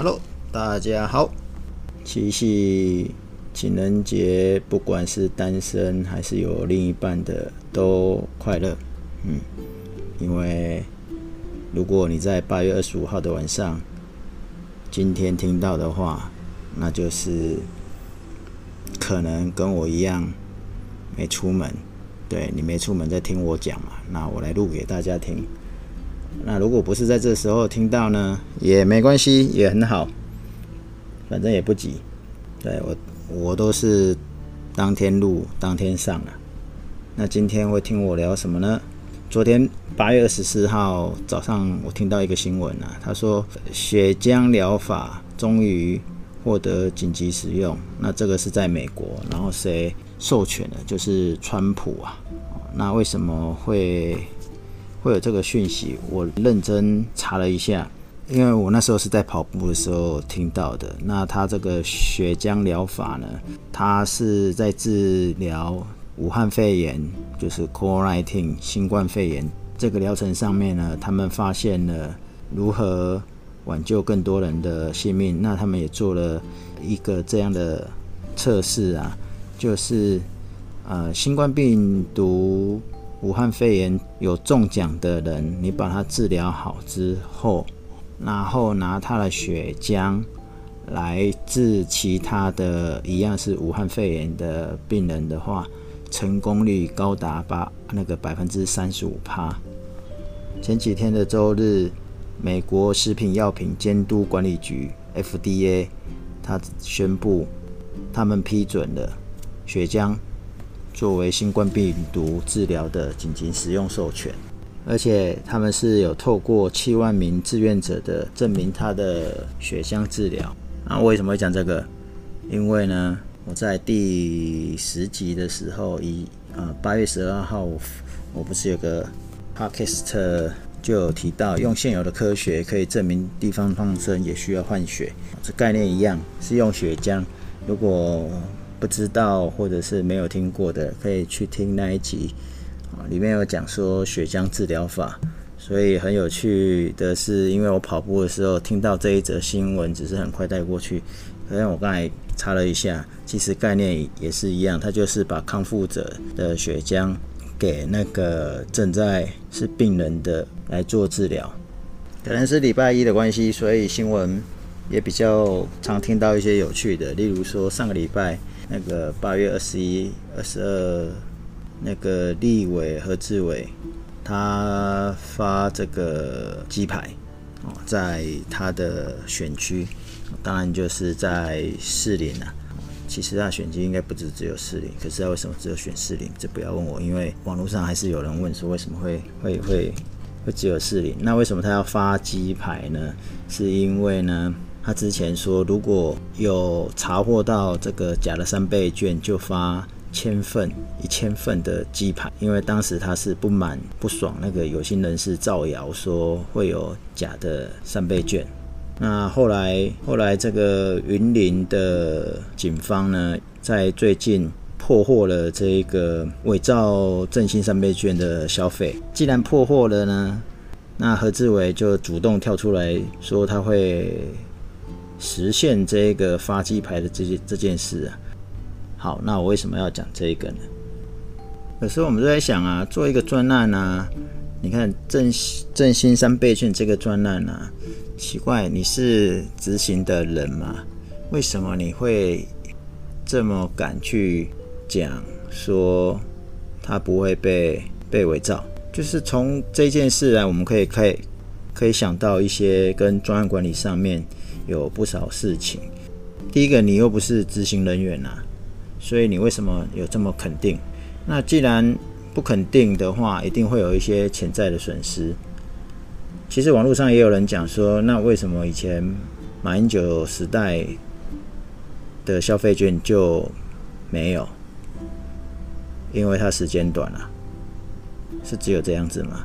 Hello，大家好。七夕情人节，不管是单身还是有另一半的，都快乐。嗯，因为如果你在八月二十五号的晚上，今天听到的话，那就是可能跟我一样没出门。对，你没出门在听我讲嘛，那我来录给大家听。那如果不是在这时候听到呢，也没关系，也很好。反正也不急，对，我我都是当天录当天上啊。那今天会听我聊什么呢？昨天八月二十四号早上，我听到一个新闻啊，他说血浆疗法终于获得紧急使用。那这个是在美国，然后谁授权的？就是川普啊。那为什么会会有这个讯息？我认真查了一下。因为我那时候是在跑步的时候听到的，那他这个血浆疗法呢，他是在治疗武汉肺炎，就是 COVID-19 新冠肺炎这个疗程上面呢，他们发现了如何挽救更多人的性命。那他们也做了一个这样的测试啊，就是呃，新冠病毒武汉肺炎有中奖的人，你把他治疗好之后。然后拿他的血浆来治其他的一样是武汉肺炎的病人的话，成功率高达八那个百分之三十五趴。前几天的周日，美国食品药品监督管理局 FDA，他宣布他们批准了血浆作为新冠病毒治疗的紧急使用授权。而且他们是有透过七万名志愿者的证明他的血浆治疗。那为什么会讲这个？因为呢，我在第十集的时候，以呃八月十二号，我不是有个 podcast 就有提到，用现有的科学可以证明地方创生也需要换血，这概念一样，是用血浆。如果不知道或者是没有听过的，可以去听那一集啊。里面有讲说血浆治疗法，所以很有趣的是，因为我跑步的时候听到这一则新闻，只是很快带过去。可是我刚才查了一下，其实概念也是一样，它就是把康复者的血浆给那个正在是病人的来做治疗。可能是礼拜一的关系，所以新闻也比较常听到一些有趣的，例如说上个礼拜那个八月二十一、二十二。那个立委何志伟，他发这个鸡排哦，在他的选区，当然就是在士林啊。其实他选区应该不止只有四零，可是他为什么只有选四零？这不要问我，因为网络上还是有人问说为什么会会会会只有四零？那为什么他要发鸡排呢？是因为呢，他之前说如果有查获到这个假的三倍券，就发。千份一千份的鸡排，因为当时他是不满不爽那个有心人士造谣说会有假的三倍券。那后来后来这个云林的警方呢，在最近破获了这个伪造振兴三倍券的消费。既然破获了呢，那何志伟就主动跳出来说他会实现这个发鸡排的这件这件事啊。好，那我为什么要讲这个呢？有时候我们都在想啊，做一个专案啊，你看振振兴三倍券这个专案啊，奇怪，你是执行的人吗？为什么你会这么敢去讲说他不会被被伪造？就是从这件事来，我们可以可以可以想到一些跟专案管理上面有不少事情。第一个，你又不是执行人员啊。所以你为什么有这么肯定？那既然不肯定的话，一定会有一些潜在的损失。其实网络上也有人讲说，那为什么以前马英九时代的消费券就没有？因为它时间短了，是只有这样子吗？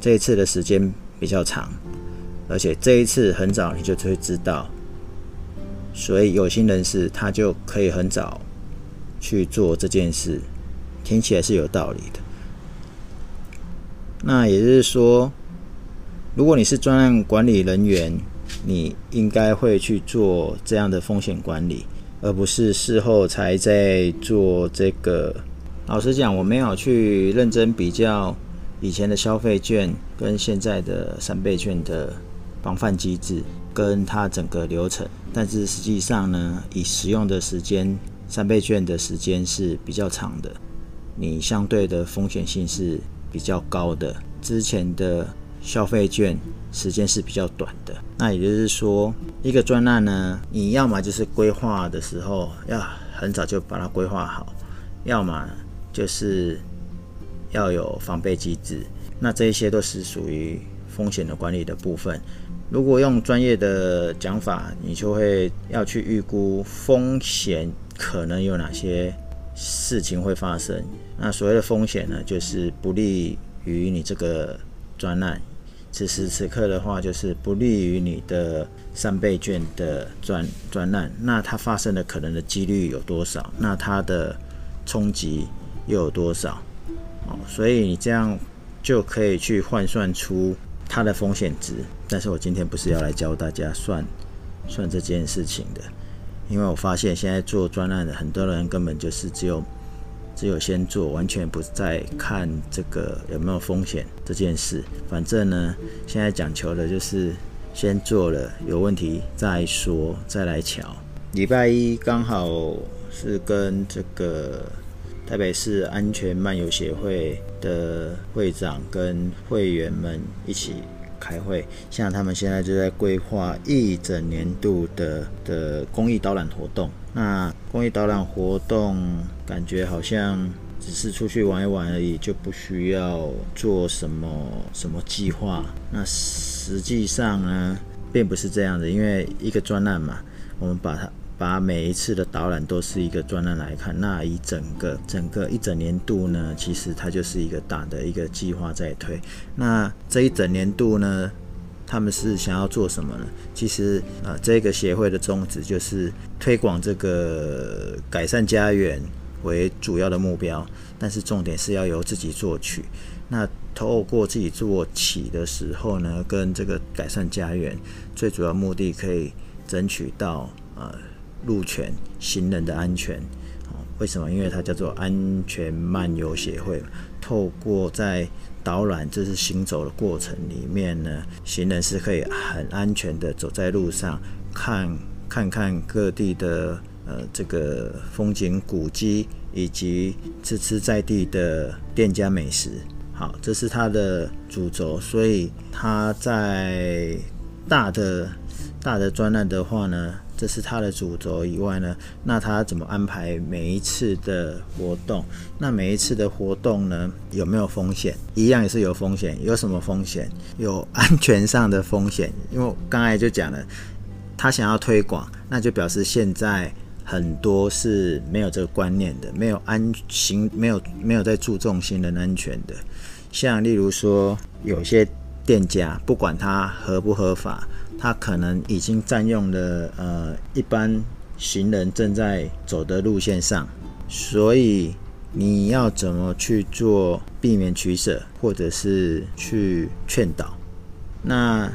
这一次的时间比较长，而且这一次很早你就会知道。所以有心人士他就可以很早去做这件事，听起来是有道理的。那也就是说，如果你是专案管理人员，你应该会去做这样的风险管理，而不是事后才在做这个。老实讲，我没有去认真比较以前的消费券跟现在的三倍券的防范机制跟它整个流程，但是实际上呢，以使用的时间，三倍券的时间是比较长的，你相对的风险性是比较高的。之前的消费券时间是比较短的，那也就是说，一个专案呢，你要么就是规划的时候要很早就把它规划好，要么就是要有防备机制。那这一些都是属于风险的管理的部分。如果用专业的讲法，你就会要去预估风险可能有哪些事情会发生。那所谓的风险呢，就是不利于你这个专案。此时此刻的话，就是不利于你的三倍券的专专案。那它发生的可能的几率有多少？那它的冲击又有多少？哦，所以你这样就可以去换算出它的风险值。但是我今天不是要来教大家算算这件事情的，因为我发现现在做专案的很多人根本就是只有只有先做，完全不再看这个有没有风险这件事。反正呢，现在讲求的就是先做了，有问题再说，再来瞧。礼拜一刚好是跟这个台北市安全漫游协会的会长跟会员们一起。开会，像他们现在就在规划一整年度的的公益导览活动。那公益导览活动感觉好像只是出去玩一玩而已，就不需要做什么什么计划。那实际上呢，并不是这样的，因为一个专案嘛，我们把它。把每一次的导览都是一个专案来看，那以整个整个一整年度呢，其实它就是一个大的一个计划在推。那这一整年度呢，他们是想要做什么呢？其实啊，这个协会的宗旨就是推广这个改善家园为主要的目标，但是重点是要由自己做起。那透过自己做起的时候呢，跟这个改善家园最主要目的可以争取到呃。路权、行人的安全，为什么？因为它叫做安全漫游协会。透过在导览，这是行走的过程里面呢，行人是可以很安全的走在路上，看看看各地的呃这个风景古迹，以及吃吃在地的店家美食。好，这是它的主轴。所以它在大的大的专案的话呢，这是它的主轴以外呢，那他怎么安排每一次的活动？那每一次的活动呢，有没有风险？一样也是有风险。有什么风险？有安全上的风险。因为刚才就讲了，他想要推广，那就表示现在很多是没有这个观念的，没有安行，没有没有在注重行人安全的。像例如说，有些店家不管他合不合法。他可能已经占用了呃一般行人正在走的路线上，所以你要怎么去做避免取舍，或者是去劝导？那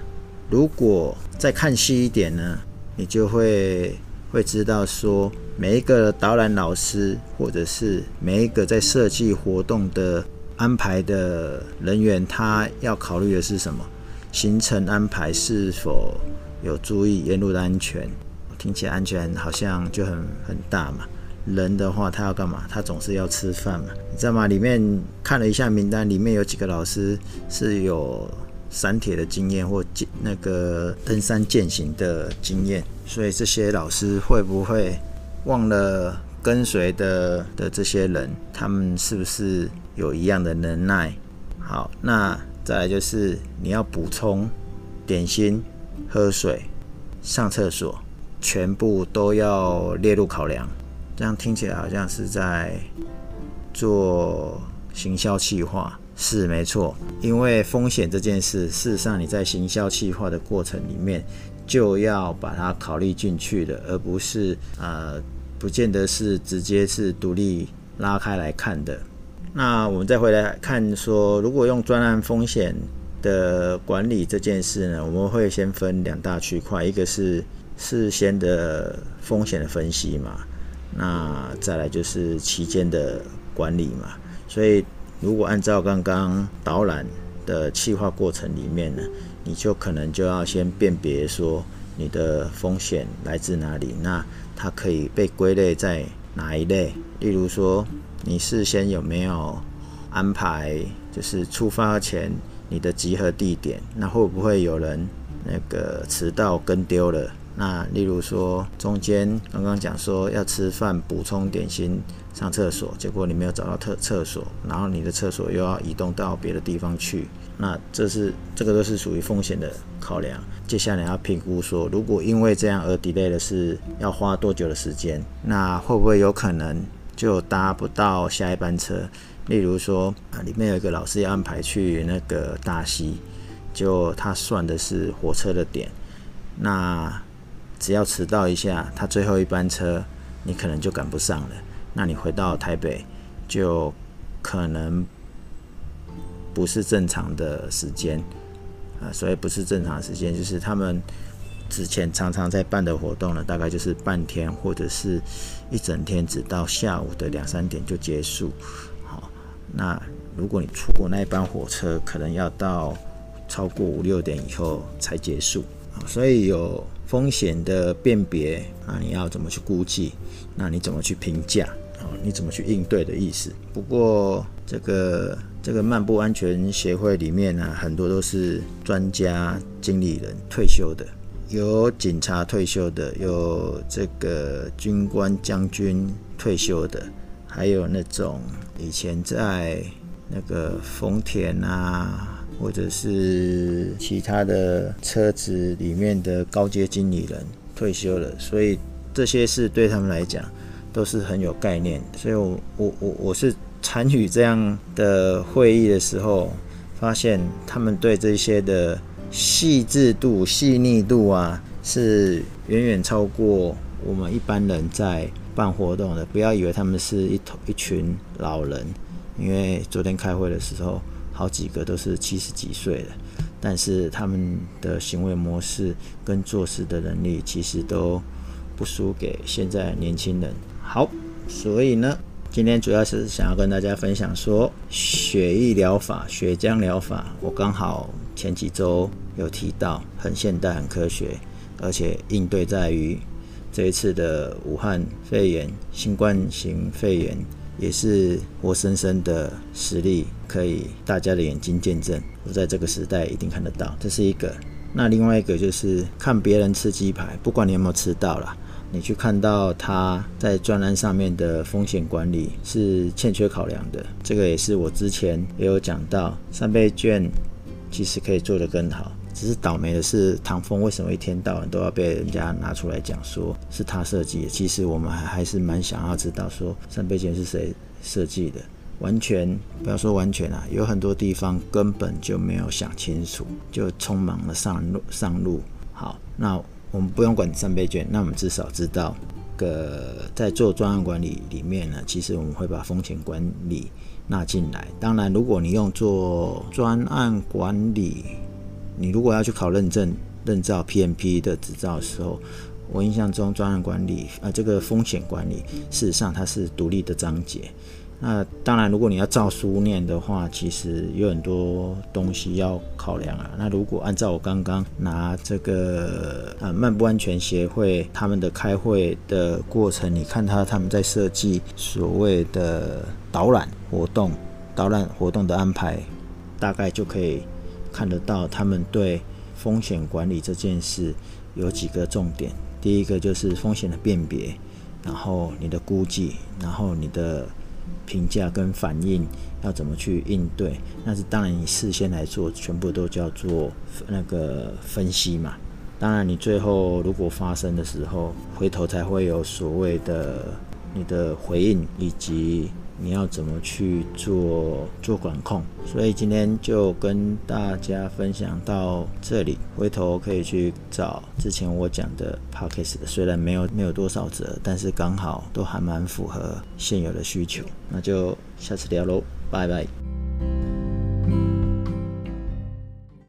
如果再看细一点呢，你就会会知道说，每一个导览老师，或者是每一个在设计活动的安排的人员，他要考虑的是什么？行程安排是否有注意沿路的安全？听起来安全好像就很很大嘛。人的话，他要干嘛？他总是要吃饭嘛，你知道吗？里面看了一下名单，里面有几个老师是有山铁的经验或那个登山健行的经验，所以这些老师会不会忘了跟随的的这些人？他们是不是有一样的能耐？好，那。再来就是你要补充点心、喝水、上厕所，全部都要列入考量。这样听起来好像是在做行销计划，是没错。因为风险这件事，事实上你在行销计划的过程里面就要把它考虑进去的，而不是呃，不见得是直接是独立拉开来看的。那我们再回来看说，如果用专案风险的管理这件事呢，我们会先分两大区块，一个是事先的风险的分析嘛，那再来就是期间的管理嘛。所以如果按照刚刚导览的企划过程里面呢，你就可能就要先辨别说你的风险来自哪里，那它可以被归类在哪一类？例如说，你事先有没有安排，就是出发前你的集合地点，那会不会有人那个迟到跟丢了？那例如说，中间刚刚讲说要吃饭补充点心。上厕所，结果你没有找到厕厕所，然后你的厕所又要移动到别的地方去，那这是这个都是属于风险的考量。接下来要评估说，如果因为这样而 delay 的是要花多久的时间，那会不会有可能就搭不到下一班车？例如说啊，里面有一个老师要安排去那个大溪，就他算的是火车的点，那只要迟到一下，他最后一班车你可能就赶不上了。那你回到台北，就可能不是正常的时间啊，所以不是正常时间，就是他们之前常常在办的活动呢，大概就是半天或者是一整天，直到下午的两三点就结束。好，那如果你错过那一班火车，可能要到超过五六点以后才结束。所以有风险的辨别，那你要怎么去估计？那你怎么去评价？你怎么去应对的意思？不过这个这个漫步安全协会里面呢、很多都是专家、经理人退休的，有警察退休的，有这个军官将军退休的，还有那种以前在那个丰田啊，或者是其他的车子里面的高阶经理人退休了，所以这些事对他们来讲。都是很有概念，所以我我我我是参与这样的会议的时候，发现他们对这些的细致度、细腻度啊，是远远超过我们一般人在办活动的。不要以为他们是一头一群老人，因为昨天开会的时候，好几个都是七十几岁的，但是他们的行为模式跟做事的能力，其实都不输给现在年轻人。好，所以呢，今天主要是想要跟大家分享说血液疗法、血浆疗法。我刚好前几周有提到，很现代、很科学，而且应对在于这一次的武汉肺炎、新冠型肺炎，也是活生生的实例，可以大家的眼睛见证。我在这个时代一定看得到，这是一个。那另外一个就是看别人吃鸡排，不管你有没有吃到啦。你去看到他在专栏上面的风险管理是欠缺考量的，这个也是我之前也有讲到，三倍券其实可以做得更好，只是倒霉的是唐风为什么一天到晚都要被人家拿出来讲说是他设计的？其实我们还还是蛮想要知道说三倍券是谁设计的，完全不要说完全啊，有很多地方根本就没有想清楚，就匆忙的上路上路。好，那。我们不用管三倍券，那我们至少知道，个在做专案管理里面呢，其实我们会把风险管理纳进来。当然，如果你用做专案管理，你如果要去考认证、认证 PMP 的执照的时候，我印象中专案管理啊、这个风险管理，事实上它是独立的章节。那当然，如果你要照书念的话，其实有很多东西要考量啊。那如果按照我刚刚拿这个呃漫步安全协会他们的开会的过程，你看他他们在设计所谓的导览活动、导览活动的安排，大概就可以看得到他们对风险管理这件事有几个重点。第一个就是风险的辨别，然后你的估计，然后你的。评价跟反应要怎么去应对？那是当然，你事先来做，全部都叫做那个分析嘛。当然，你最后如果发生的时候，回头才会有所谓的你的回应以及。你要怎么去做做管控？所以今天就跟大家分享到这里，回头可以去找之前我讲的 Podcast 的，虽然没有没有多少折，但是刚好都还蛮符合现有的需求。那就下次聊喽，拜拜。